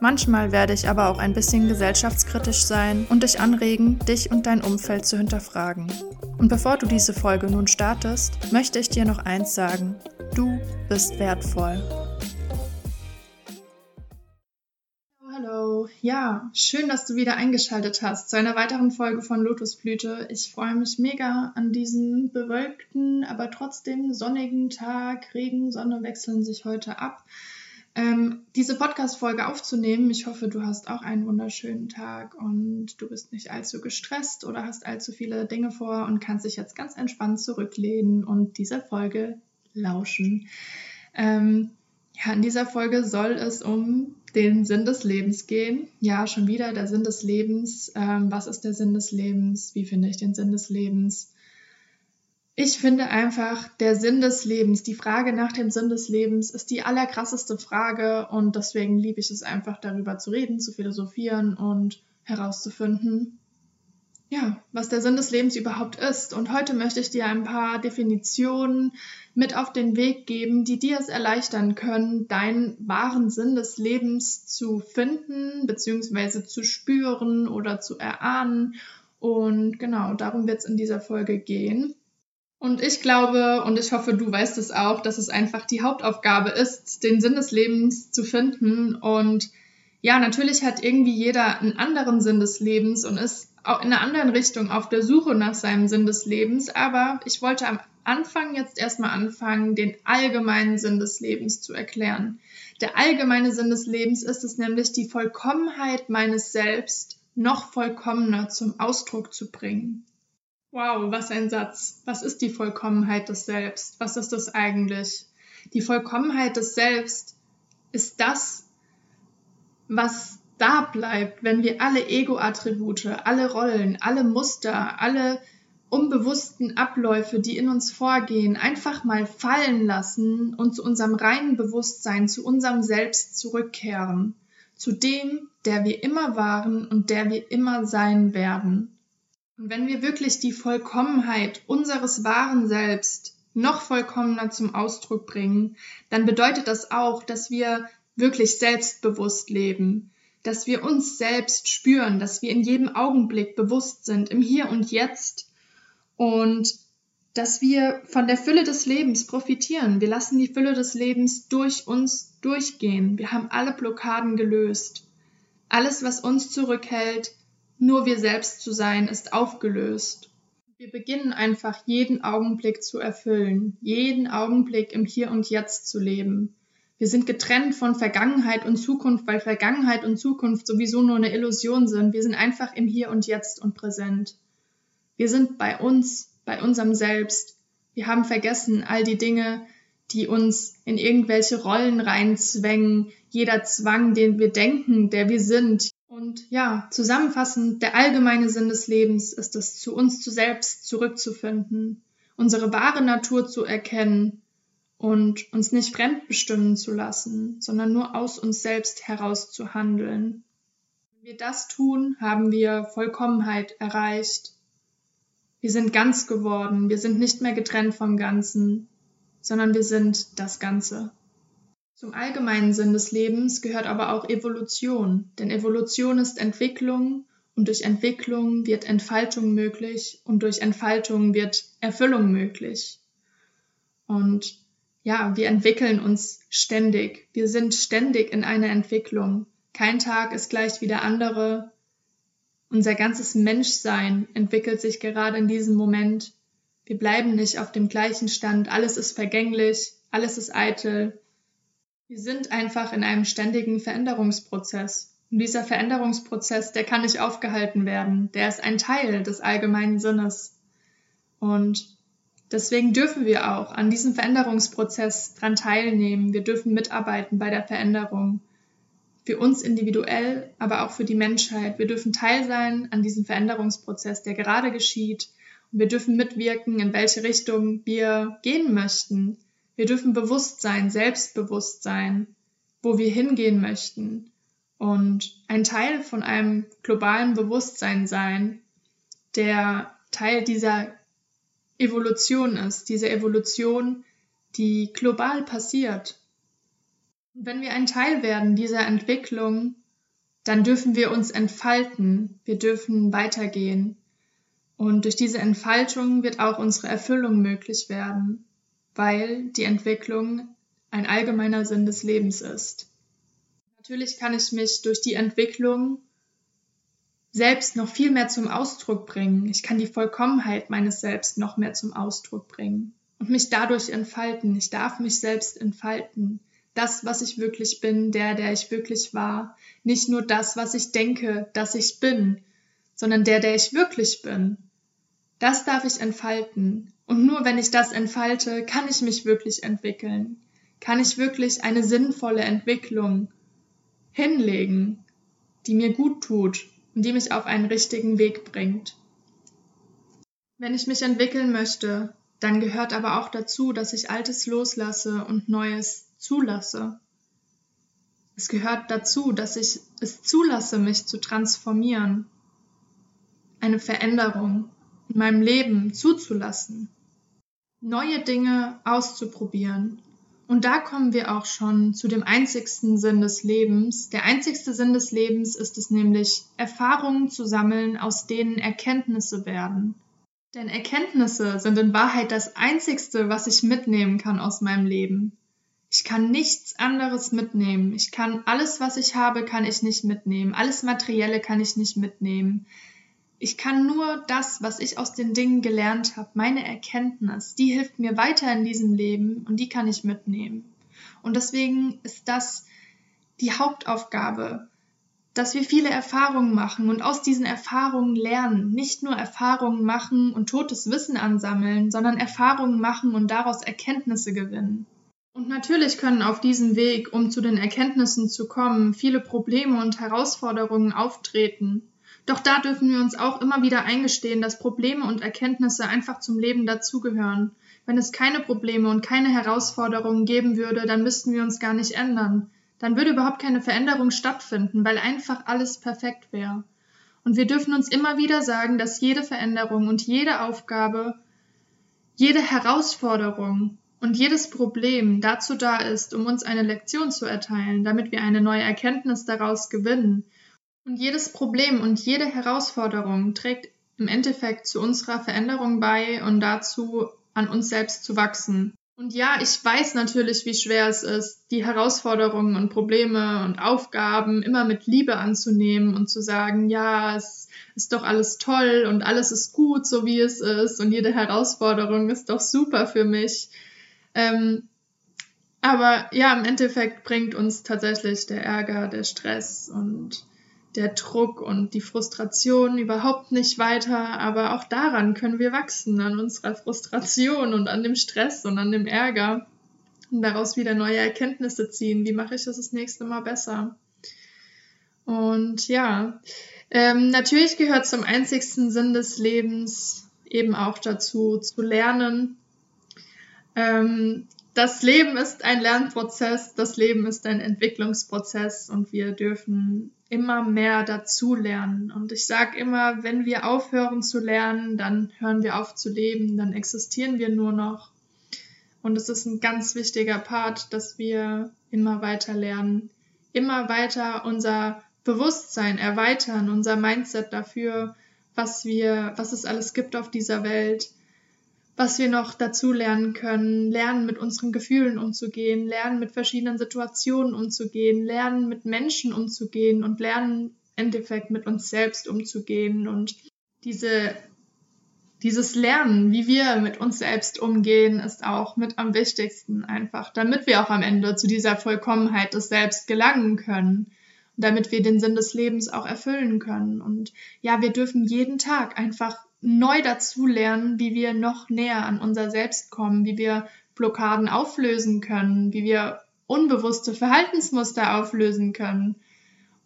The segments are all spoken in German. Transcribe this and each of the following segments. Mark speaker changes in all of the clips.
Speaker 1: Manchmal werde ich aber auch ein bisschen gesellschaftskritisch sein und dich anregen, dich und dein Umfeld zu hinterfragen. Und bevor du diese Folge nun startest, möchte ich dir noch eins sagen. Du bist wertvoll. Hallo, ja, schön, dass du wieder eingeschaltet hast zu einer weiteren Folge von Lotusblüte. Ich freue mich mega an diesem bewölkten, aber trotzdem sonnigen Tag. Regen, Sonne wechseln sich heute ab. Ähm, diese Podcast-Folge aufzunehmen. Ich hoffe, du hast auch einen wunderschönen Tag und du bist nicht allzu gestresst oder hast allzu viele Dinge vor und kannst dich jetzt ganz entspannt zurücklehnen und dieser Folge lauschen. Ähm, ja, in dieser Folge soll es um den Sinn des Lebens gehen. Ja, schon wieder der Sinn des Lebens. Ähm, was ist der Sinn des Lebens? Wie finde ich den Sinn des Lebens? Ich finde einfach, der Sinn des Lebens, die Frage nach dem Sinn des Lebens ist die allerkrasseste Frage und deswegen liebe ich es einfach darüber zu reden, zu philosophieren und herauszufinden, ja, was der Sinn des Lebens überhaupt ist. Und heute möchte ich dir ein paar Definitionen mit auf den Weg geben, die dir es erleichtern können, deinen wahren Sinn des Lebens zu finden, beziehungsweise zu spüren oder zu erahnen. Und genau, darum wird es in dieser Folge gehen. Und ich glaube, und ich hoffe, du weißt es auch, dass es einfach die Hauptaufgabe ist, den Sinn des Lebens zu finden. Und ja, natürlich hat irgendwie jeder einen anderen Sinn des Lebens und ist auch in einer anderen Richtung auf der Suche nach seinem Sinn des Lebens. Aber ich wollte am Anfang jetzt erstmal anfangen, den allgemeinen Sinn des Lebens zu erklären. Der allgemeine Sinn des Lebens ist es nämlich, die Vollkommenheit meines Selbst noch vollkommener zum Ausdruck zu bringen. Wow, was ein Satz. Was ist die Vollkommenheit des Selbst? Was ist das eigentlich? Die Vollkommenheit des Selbst ist das, was da bleibt, wenn wir alle Ego-Attribute, alle Rollen, alle Muster, alle unbewussten Abläufe, die in uns vorgehen, einfach mal fallen lassen und zu unserem reinen Bewusstsein, zu unserem Selbst zurückkehren, zu dem, der wir immer waren und der wir immer sein werden. Und wenn wir wirklich die Vollkommenheit unseres wahren Selbst noch vollkommener zum Ausdruck bringen, dann bedeutet das auch, dass wir wirklich selbstbewusst leben, dass wir uns selbst spüren, dass wir in jedem Augenblick bewusst sind, im Hier und Jetzt und dass wir von der Fülle des Lebens profitieren. Wir lassen die Fülle des Lebens durch uns durchgehen. Wir haben alle Blockaden gelöst. Alles, was uns zurückhält, nur wir selbst zu sein, ist aufgelöst. Wir beginnen einfach jeden Augenblick zu erfüllen, jeden Augenblick im Hier und Jetzt zu leben. Wir sind getrennt von Vergangenheit und Zukunft, weil Vergangenheit und Zukunft sowieso nur eine Illusion sind. Wir sind einfach im Hier und Jetzt und präsent. Wir sind bei uns, bei unserem Selbst. Wir haben vergessen all die Dinge, die uns in irgendwelche Rollen reinzwängen, jeder Zwang, den wir denken, der wir sind, und ja, zusammenfassend, der allgemeine Sinn des Lebens ist es, zu uns zu selbst zurückzufinden, unsere wahre Natur zu erkennen und uns nicht fremdbestimmen zu lassen, sondern nur aus uns selbst heraus zu handeln. Wenn wir das tun, haben wir Vollkommenheit erreicht. Wir sind ganz geworden, wir sind nicht mehr getrennt vom Ganzen, sondern wir sind das Ganze. Zum allgemeinen Sinn des Lebens gehört aber auch Evolution, denn Evolution ist Entwicklung und durch Entwicklung wird Entfaltung möglich und durch Entfaltung wird Erfüllung möglich. Und ja, wir entwickeln uns ständig. Wir sind ständig in einer Entwicklung. Kein Tag ist gleich wie der andere. Unser ganzes Menschsein entwickelt sich gerade in diesem Moment. Wir bleiben nicht auf dem gleichen Stand. Alles ist vergänglich, alles ist eitel. Wir sind einfach in einem ständigen Veränderungsprozess. Und dieser Veränderungsprozess, der kann nicht aufgehalten werden. Der ist ein Teil des allgemeinen Sinnes. Und deswegen dürfen wir auch an diesem Veränderungsprozess dran teilnehmen. Wir dürfen mitarbeiten bei der Veränderung. für uns individuell, aber auch für die Menschheit. Wir dürfen Teil sein an diesem Veränderungsprozess, der gerade geschieht. Und wir dürfen mitwirken, in welche Richtung wir gehen möchten. Wir dürfen bewusst sein, selbstbewusst sein, wo wir hingehen möchten. Und ein Teil von einem globalen Bewusstsein sein, der Teil dieser Evolution ist, diese Evolution, die global passiert. Wenn wir ein Teil werden dieser Entwicklung, dann dürfen wir uns entfalten, wir dürfen weitergehen. Und durch diese Entfaltung wird auch unsere Erfüllung möglich werden, weil die Entwicklung ein allgemeiner Sinn des Lebens ist. Natürlich kann ich mich durch die Entwicklung selbst noch viel mehr zum Ausdruck bringen. Ich kann die Vollkommenheit meines Selbst noch mehr zum Ausdruck bringen und mich dadurch entfalten. Ich darf mich selbst entfalten. Das, was ich wirklich bin, der, der ich wirklich war. Nicht nur das, was ich denke, dass ich bin, sondern der, der ich wirklich bin. Das darf ich entfalten. Und nur wenn ich das entfalte, kann ich mich wirklich entwickeln. Kann ich wirklich eine sinnvolle Entwicklung hinlegen, die mir gut tut und die mich auf einen richtigen Weg bringt. Wenn ich mich entwickeln möchte, dann gehört aber auch dazu, dass ich Altes loslasse und Neues zulasse. Es gehört dazu, dass ich es zulasse, mich zu transformieren, eine Veränderung in meinem Leben zuzulassen, neue Dinge auszuprobieren. Und da kommen wir auch schon zu dem einzigsten Sinn des Lebens. Der einzigste Sinn des Lebens ist es nämlich, Erfahrungen zu sammeln, aus denen Erkenntnisse werden. Denn Erkenntnisse sind in Wahrheit das Einzigste, was ich mitnehmen kann aus meinem Leben. Ich kann nichts anderes mitnehmen. Ich kann alles, was ich habe, kann ich nicht mitnehmen. Alles Materielle kann ich nicht mitnehmen. Ich kann nur das, was ich aus den Dingen gelernt habe, meine Erkenntnis, die hilft mir weiter in diesem Leben und die kann ich mitnehmen. Und deswegen ist das die Hauptaufgabe dass wir viele Erfahrungen machen und aus diesen Erfahrungen lernen. Nicht nur Erfahrungen machen und totes Wissen ansammeln, sondern Erfahrungen machen und daraus Erkenntnisse gewinnen. Und natürlich können auf diesem Weg, um zu den Erkenntnissen zu kommen, viele Probleme und Herausforderungen auftreten. Doch da dürfen wir uns auch immer wieder eingestehen, dass Probleme und Erkenntnisse einfach zum Leben dazugehören. Wenn es keine Probleme und keine Herausforderungen geben würde, dann müssten wir uns gar nicht ändern dann würde überhaupt keine Veränderung stattfinden, weil einfach alles perfekt wäre. Und wir dürfen uns immer wieder sagen, dass jede Veränderung und jede Aufgabe, jede Herausforderung und jedes Problem dazu da ist, um uns eine Lektion zu erteilen, damit wir eine neue Erkenntnis daraus gewinnen. Und jedes Problem und jede Herausforderung trägt im Endeffekt zu unserer Veränderung bei und dazu, an uns selbst zu wachsen. Und ja, ich weiß natürlich, wie schwer es ist, die Herausforderungen und Probleme und Aufgaben immer mit Liebe anzunehmen und zu sagen, ja, es ist doch alles toll und alles ist gut, so wie es ist und jede Herausforderung ist doch super für mich. Ähm, aber ja, im Endeffekt bringt uns tatsächlich der Ärger, der Stress und der Druck und die Frustration überhaupt nicht weiter, aber auch daran können wir wachsen, an unserer Frustration und an dem Stress und an dem Ärger und daraus wieder neue Erkenntnisse ziehen. Wie mache ich das das nächste Mal besser? Und ja, ähm, natürlich gehört zum einzigsten Sinn des Lebens eben auch dazu, zu lernen. Ähm, das Leben ist ein Lernprozess, das Leben ist ein Entwicklungsprozess und wir dürfen immer mehr dazu lernen. Und ich sage immer, wenn wir aufhören zu lernen, dann hören wir auf zu leben, dann existieren wir nur noch. Und es ist ein ganz wichtiger Part, dass wir immer weiter lernen, immer weiter unser Bewusstsein erweitern, unser Mindset dafür, was wir, was es alles gibt auf dieser Welt, was wir noch dazu lernen können, lernen mit unseren Gefühlen umzugehen, lernen mit verschiedenen Situationen umzugehen, lernen mit Menschen umzugehen. Und lernen im Endeffekt mit uns selbst umzugehen. Und diese dieses Lernen, wie wir mit uns selbst umgehen, ist auch mit am wichtigsten einfach, damit wir auch am Ende zu dieser Vollkommenheit des Selbst gelangen können, damit wir den Sinn des Lebens auch erfüllen können. Und ja, wir dürfen jeden Tag einfach neu dazulernen, wie wir noch näher an unser Selbst kommen, wie wir Blockaden auflösen können, wie wir unbewusste Verhaltensmuster auflösen können.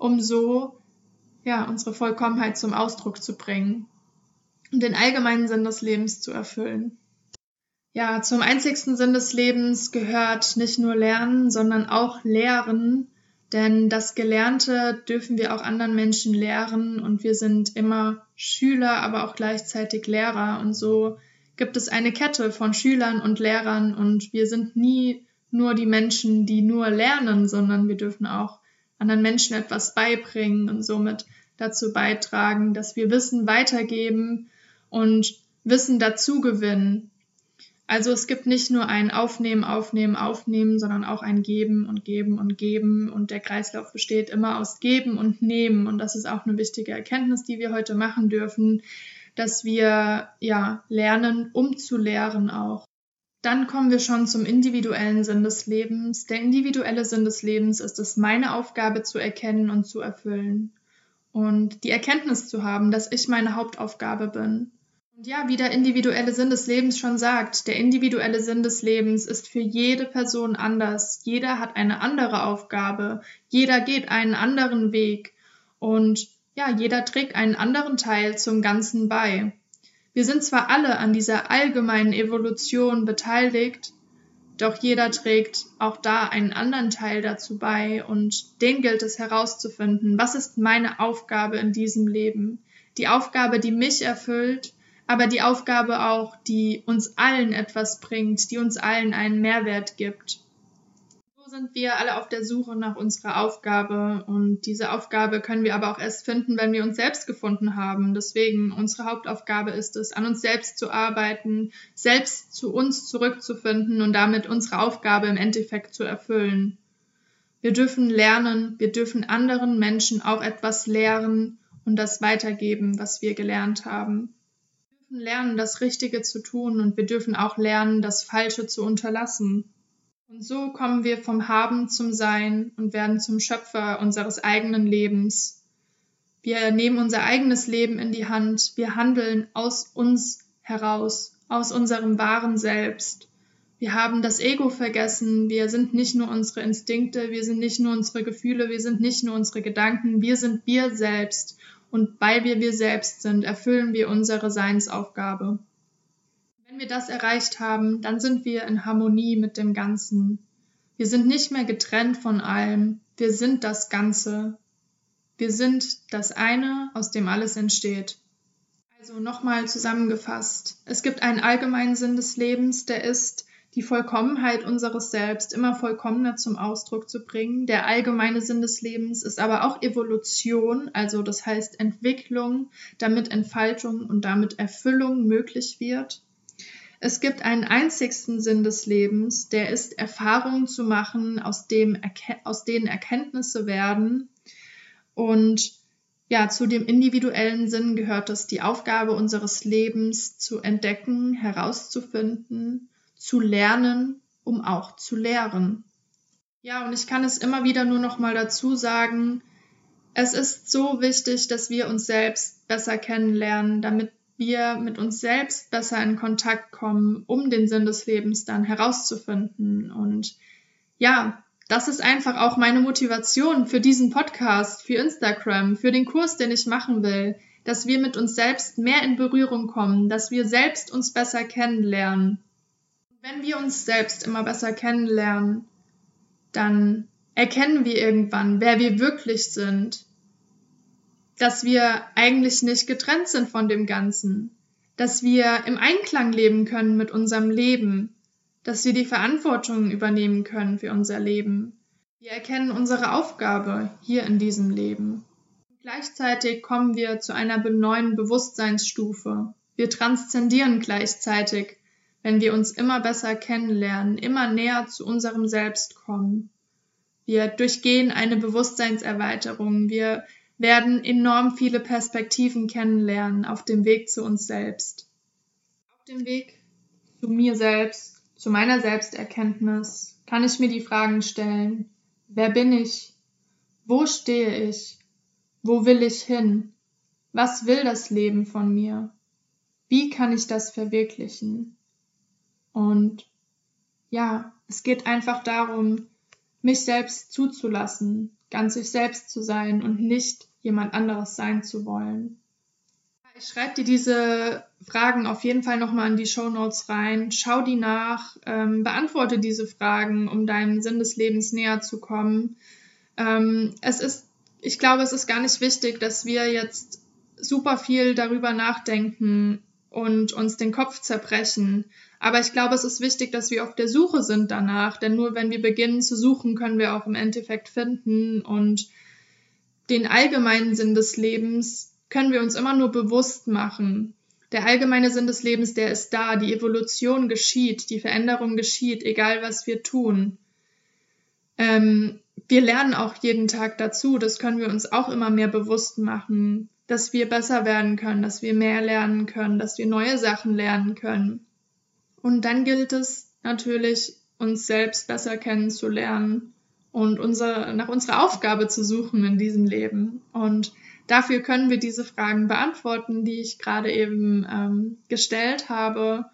Speaker 1: um so ja, unsere Vollkommenheit zum Ausdruck zu bringen und den allgemeinen Sinn des Lebens zu erfüllen. Ja, zum einzigsten Sinn des Lebens gehört nicht nur Lernen, sondern auch Lehren, denn das Gelernte dürfen wir auch anderen Menschen lehren und wir sind immer Schüler, aber auch gleichzeitig Lehrer und so gibt es eine Kette von Schülern und Lehrern und wir sind nie nur die Menschen, die nur lernen, sondern wir dürfen auch anderen Menschen etwas beibringen und somit dazu beitragen, dass wir Wissen weitergeben und Wissen dazu gewinnen. Also es gibt nicht nur ein Aufnehmen, Aufnehmen, Aufnehmen, sondern auch ein Geben und Geben und Geben. Und der Kreislauf besteht immer aus Geben und Nehmen. Und das ist auch eine wichtige Erkenntnis, die wir heute machen dürfen, dass wir ja lernen, um zu lehren auch. Dann kommen wir schon zum individuellen Sinn des Lebens. Der individuelle Sinn des Lebens ist es, meine Aufgabe zu erkennen und zu erfüllen. Und die Erkenntnis zu haben, dass ich meine Hauptaufgabe bin. Und ja, wie der individuelle Sinn des Lebens schon sagt, der individuelle Sinn des Lebens ist für jede Person anders. Jeder hat eine andere Aufgabe. Jeder geht einen anderen Weg. Und ja, jeder trägt einen anderen Teil zum Ganzen bei. Wir sind zwar alle an dieser allgemeinen Evolution beteiligt, doch jeder trägt auch da einen anderen Teil dazu bei und den gilt es herauszufinden, was ist meine Aufgabe in diesem Leben? Die Aufgabe, die mich erfüllt aber die Aufgabe auch, die uns allen etwas bringt, die uns allen einen Mehrwert gibt. So sind wir alle auf der Suche nach unserer Aufgabe und diese Aufgabe können wir aber auch erst finden, wenn wir uns selbst gefunden haben. Deswegen unsere Hauptaufgabe ist es, an uns selbst zu arbeiten, selbst zu uns zurückzufinden und damit unsere Aufgabe im Endeffekt zu erfüllen. Wir dürfen lernen, wir dürfen anderen Menschen auch etwas lehren und das weitergeben, was wir gelernt haben lernen, das Richtige zu tun und wir dürfen auch lernen, das Falsche zu unterlassen. Und so kommen wir vom Haben zum Sein und werden zum Schöpfer unseres eigenen Lebens. Wir nehmen unser eigenes Leben in die Hand, wir handeln aus uns heraus, aus unserem wahren Selbst. Wir haben das Ego vergessen, wir sind nicht nur unsere Instinkte, wir sind nicht nur unsere Gefühle, wir sind nicht nur unsere Gedanken, wir sind wir selbst und weil wir wir selbst sind, erfüllen wir unsere Seinsaufgabe. Wenn wir das erreicht haben, dann sind wir in Harmonie mit dem Ganzen. Wir sind nicht mehr getrennt von allem, wir sind das Ganze. Wir sind das eine, aus dem alles entsteht. Also nochmal zusammengefasst. Es gibt einen allgemeinen Sinn des Lebens, der ist, die Vollkommenheit unseres Selbst immer vollkommener zum Ausdruck zu bringen. Der allgemeine Sinn des Lebens ist aber auch Evolution, also das heißt Entwicklung, damit Entfaltung und damit Erfüllung möglich wird. Es gibt einen einzigsten Sinn des Lebens, der ist Erfahrungen zu machen, aus, dem, aus denen Erkenntnisse werden. Und ja, zu dem individuellen Sinn gehört es, die Aufgabe unseres Lebens zu entdecken, herauszufinden zu lernen, um auch zu lehren. Ja, und ich kann es immer wieder nur noch mal dazu sagen, es ist so wichtig, dass wir uns selbst besser kennenlernen, damit wir mit uns selbst besser in Kontakt kommen, um den Sinn des Lebens dann herauszufinden. Und ja, das ist einfach auch meine Motivation für diesen Podcast, für Instagram, für den Kurs, den ich machen will, dass wir mit uns selbst mehr in Berührung kommen, dass wir selbst uns besser kennenlernen wenn wir uns selbst immer besser kennenlernen, dann erkennen wir irgendwann, wer wir wirklich sind, dass wir eigentlich nicht getrennt sind von dem Ganzen, dass wir im Einklang leben können mit unserem Leben, dass wir die Verantwortung übernehmen können für unser Leben. Wir erkennen unsere Aufgabe hier in diesem Leben. Gleichzeitig kommen wir zu einer neuen Bewusstseinsstufe. Wir transzendieren gleichzeitig wenn wir uns immer besser kennenlernen, immer näher zu unserem Selbst kommen. Wir durchgehen eine Bewusstseinserweiterung, wir werden enorm viele Perspektiven kennenlernen auf dem Weg zu uns selbst. Auf dem Weg zu mir selbst, zu meiner Selbsterkenntnis, kann ich mir die Fragen stellen, wer bin ich? Wo stehe ich? Wo will ich hin? Was will das Leben von mir? Wie kann ich das verwirklichen? Und ja, es geht einfach darum, mich selbst zuzulassen, ganz sich selbst zu sein und nicht jemand anderes sein zu wollen. Ich schreibe dir diese Fragen auf jeden Fall nochmal in die Show Notes rein. Schau die nach, ähm, beantworte diese Fragen, um deinem Sinn des Lebens näher zu kommen. Ähm, es ist, ich glaube, es ist gar nicht wichtig, dass wir jetzt super viel darüber nachdenken und uns den Kopf zerbrechen. Aber ich glaube, es ist wichtig, dass wir auf der Suche sind danach, denn nur wenn wir beginnen zu suchen, können wir auch im Endeffekt finden und den allgemeinen Sinn des Lebens können wir uns immer nur bewusst machen. Der allgemeine Sinn des Lebens, der ist da, die Evolution geschieht, die Veränderung geschieht, egal was wir tun. Ähm, wir lernen auch jeden Tag dazu, das können wir uns auch immer mehr bewusst machen, dass wir besser werden können, dass wir mehr lernen können, dass wir neue Sachen lernen können. Und dann gilt es natürlich, uns selbst besser kennenzulernen und unser, nach unserer Aufgabe zu suchen in diesem Leben. Und dafür können wir diese Fragen beantworten, die ich gerade eben ähm, gestellt habe.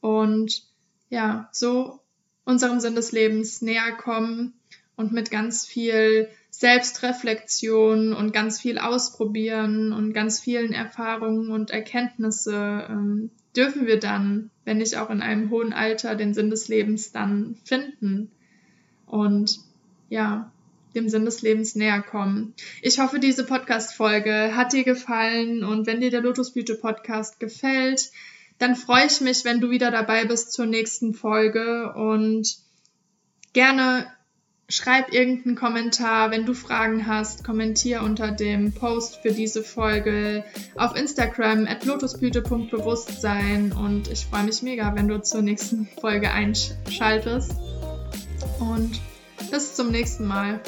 Speaker 1: Und ja, so unserem Sinn des Lebens näher kommen und mit ganz viel Selbstreflexion und ganz viel Ausprobieren und ganz vielen Erfahrungen und Erkenntnisse ähm, dürfen wir dann, wenn nicht auch in einem hohen Alter, den Sinn des Lebens dann finden und ja, dem Sinn des Lebens näher kommen. Ich hoffe, diese Podcast-Folge hat dir gefallen und wenn dir der Lotusblüte Podcast gefällt, dann freue ich mich, wenn du wieder dabei bist zur nächsten Folge und gerne schreib irgendeinen Kommentar. Wenn du Fragen hast, kommentier unter dem Post für diese Folge auf Instagram at lotusblüte.bewusstsein und ich freue mich mega, wenn du zur nächsten Folge einschaltest. Und bis zum nächsten Mal.